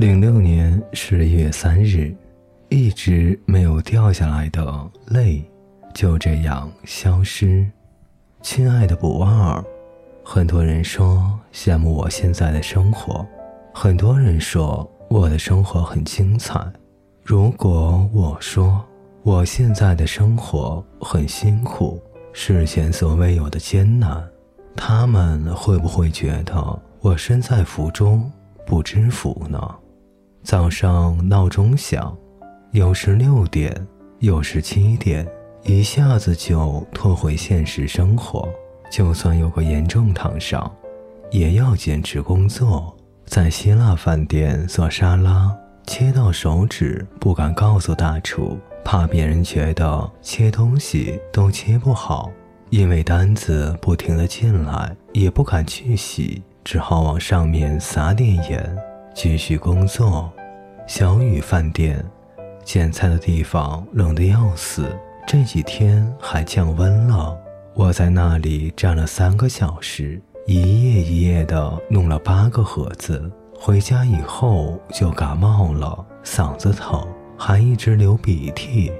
零六年十一月三日，一直没有掉下来的泪，就这样消失。亲爱的不二，很多人说羡慕我现在的生活，很多人说我的生活很精彩。如果我说我现在的生活很辛苦，是前所未有的艰难，他们会不会觉得我身在福中不知福呢？早上闹钟响，有时六点，有时七点，一下子就拖回现实生活。就算有个严重烫伤，也要坚持工作。在希腊饭店做沙拉，切到手指不敢告诉大厨，怕别人觉得切东西都切不好。因为单子不停的进来，也不敢去洗，只好往上面撒点盐。继续工作，小雨饭店，捡菜的地方冷得要死。这几天还降温了，我在那里站了三个小时，一夜一夜的弄了八个盒子。回家以后就感冒了，嗓子疼，还一直流鼻涕。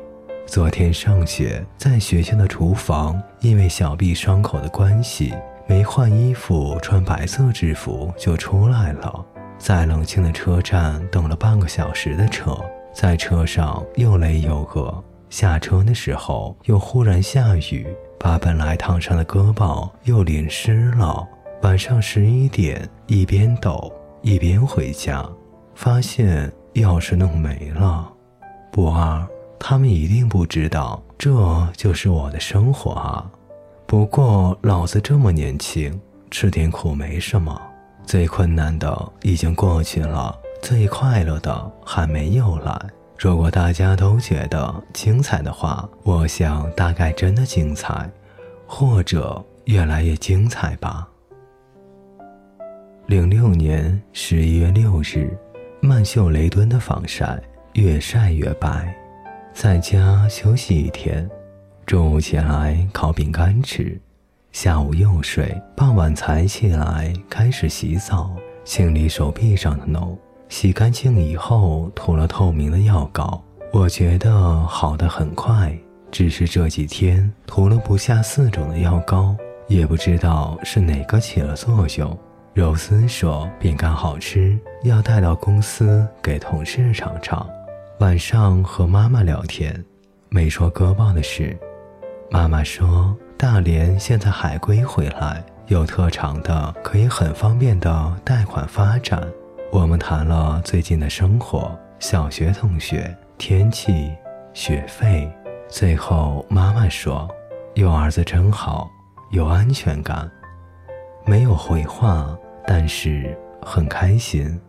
昨天上学，在学校的厨房，因为小臂伤口的关系，没换衣服，穿白色制服就出来了。在冷清的车站等了半个小时的车，在车上又累又饿。下车的时候又忽然下雨，把本来烫伤的胳膊又淋湿了。晚上十一点，一边抖一边回家，发现钥匙弄没了。不二，他们一定不知道这就是我的生活啊。不过老子这么年轻，吃点苦没什么。最困难的已经过去了，最快乐的还没有来。如果大家都觉得精彩的话，我想大概真的精彩，或者越来越精彩吧。零六年十一月六日，曼秀雷敦的防晒越晒越白，在家休息一天，中午起来烤饼干吃。下午又睡，傍晚才起来开始洗澡，清理手臂上的脓。洗干净以后，涂了透明的药膏。我觉得好的很快，只是这几天涂了不下四种的药膏，也不知道是哪个起了作用。柔丝说饼干好吃，要带到公司给同事尝尝。晚上和妈妈聊天，没说割报的事。妈妈说。大连现在海归回来，有特长的可以很方便的贷款发展。我们谈了最近的生活、小学同学、天气、学费。最后妈妈说：“有儿子真好，有安全感。”没有回话，但是很开心。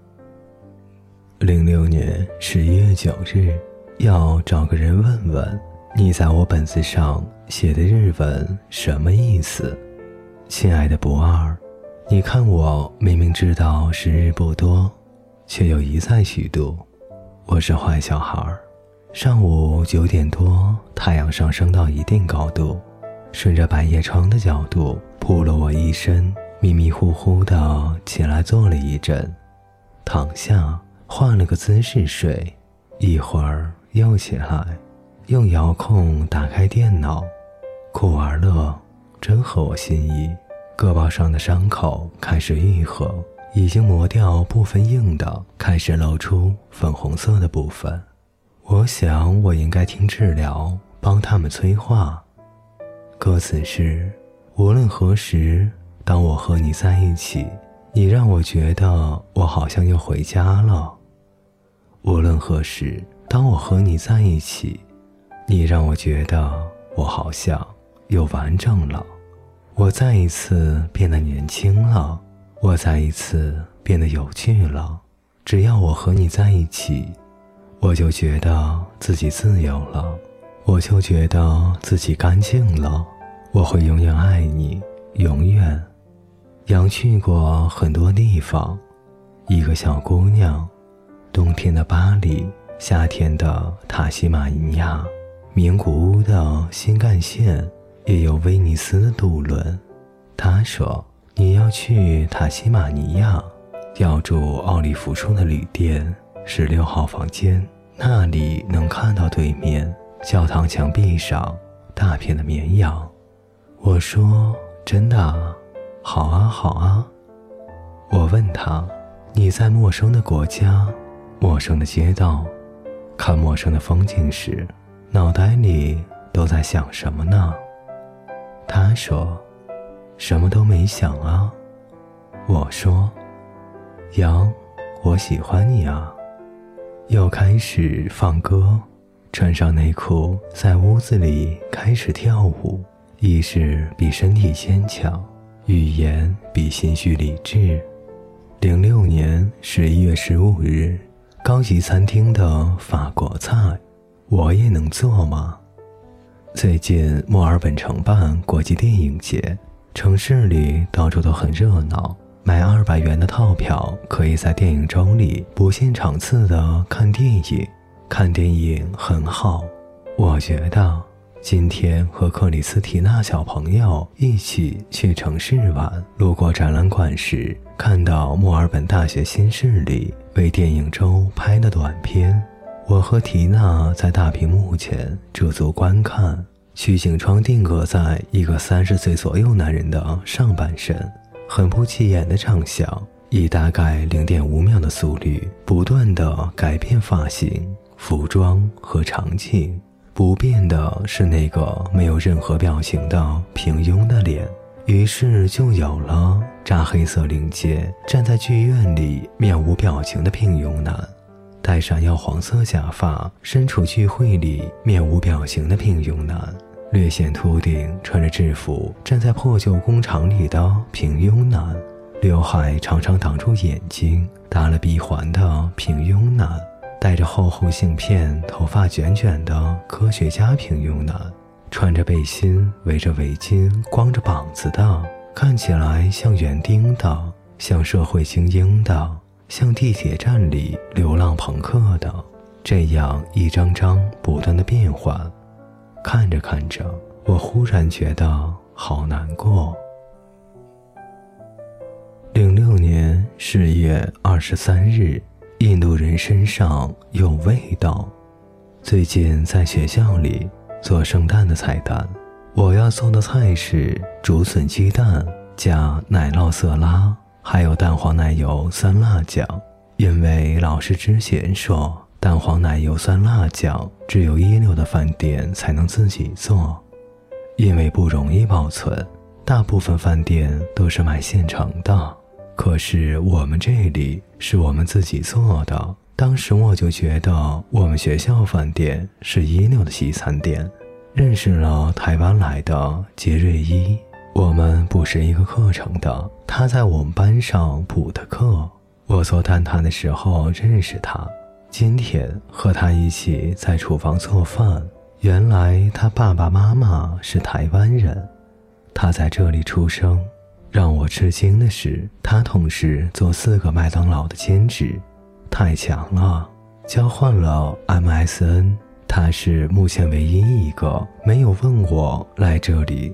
零六年十一月九日，要找个人问问。你在我本子上写的日文什么意思，亲爱的不二？你看我明明知道时日不多，却又一再虚度。我是坏小孩。上午九点多，太阳上升到一定高度，顺着百叶窗的角度扑了我一身，迷迷糊糊的起来坐了一阵，躺下换了个姿势睡，一会儿又起来。用遥控打开电脑，酷玩乐真合我心意。胳膊上的伤口开始愈合，已经磨掉部分硬的，开始露出粉红色的部分。我想我应该听治疗，帮他们催化。歌词是：无论何时，当我和你在一起，你让我觉得我好像又回家了。无论何时，当我和你在一起。你让我觉得我好像又完整了，我再一次变得年轻了，我再一次变得有趣了。只要我和你在一起，我就觉得自己自由了，我就觉得自己干净了。我会永远爱你，永远。杨去过很多地方，一个小姑娘，冬天的巴黎，夏天的塔西马尼亚。名古屋的新干线也有威尼斯渡轮。他说：“你要去塔西马尼亚，要住奥利弗树的旅店，十六号房间，那里能看到对面教堂墙壁上大片的绵羊。我说：“真的？好啊，好啊。”我问他：“你在陌生的国家，陌生的街道，看陌生的风景时，脑袋里都在想什么呢？”他说：“什么都没想啊。”我说：“羊，我喜欢你啊。”又开始放歌，穿上内裤，在屋子里开始跳舞。意识比身体坚强，语言比心绪理智。零六年十一月十五日，高级餐厅的法国菜，我也能做吗？最近墨尔本承办国际电影节，城市里到处都很热闹。买二百元的套票，可以在电影周里不限场次的看电影。看电影很好，我觉得。今天和克里斯提娜小朋友一起去城市玩，路过展览馆时，看到墨尔本大学新势力为电影周拍的短片。我和缇娜在大屏幕前驻足观看，取景窗定格在一个三十岁左右男人的上半身，很不起眼的长相，以大概零点五秒的速率不断的改变发型、服装和场景。不变的是那个没有任何表情的平庸的脸，于是就有了扎黑色领结、站在剧院里面无表情的平庸男，戴上耀黄色假发、身处聚会里面无表情的平庸男，略显秃顶、穿着制服站在破旧工厂里的平庸男，刘海常常挡住眼睛、打了鼻环的平庸男。戴着厚厚镜片、头发卷卷的科学家平庸男，穿着背心、围着围巾、光着膀子的，看起来像园丁的，像社会精英的，像地铁站里流浪朋克的，这样一张张不断的变换。看着看着，我忽然觉得好难过。零六年十月二十三日。印度人身上有味道。最近在学校里做圣诞的菜单，我要做的菜是竹笋鸡蛋加奶酪色拉，还有蛋黄奶油酸辣酱。因为老师之前说，蛋黄奶油酸辣酱只有一流的饭店才能自己做，因为不容易保存，大部分饭店都是买现成的。可是我们这里是我们自己做的。当时我就觉得我们学校饭店是一流的西餐店。认识了台湾来的杰瑞伊，我们不是一个课程的，他在我们班上补的课。我做蛋挞的时候认识他，今天和他一起在厨房做饭。原来他爸爸妈妈是台湾人，他在这里出生。让我吃惊的是，他同时做四个麦当劳的兼职，太强了！交换了 MSN，他是目前唯一一个没有问我来这里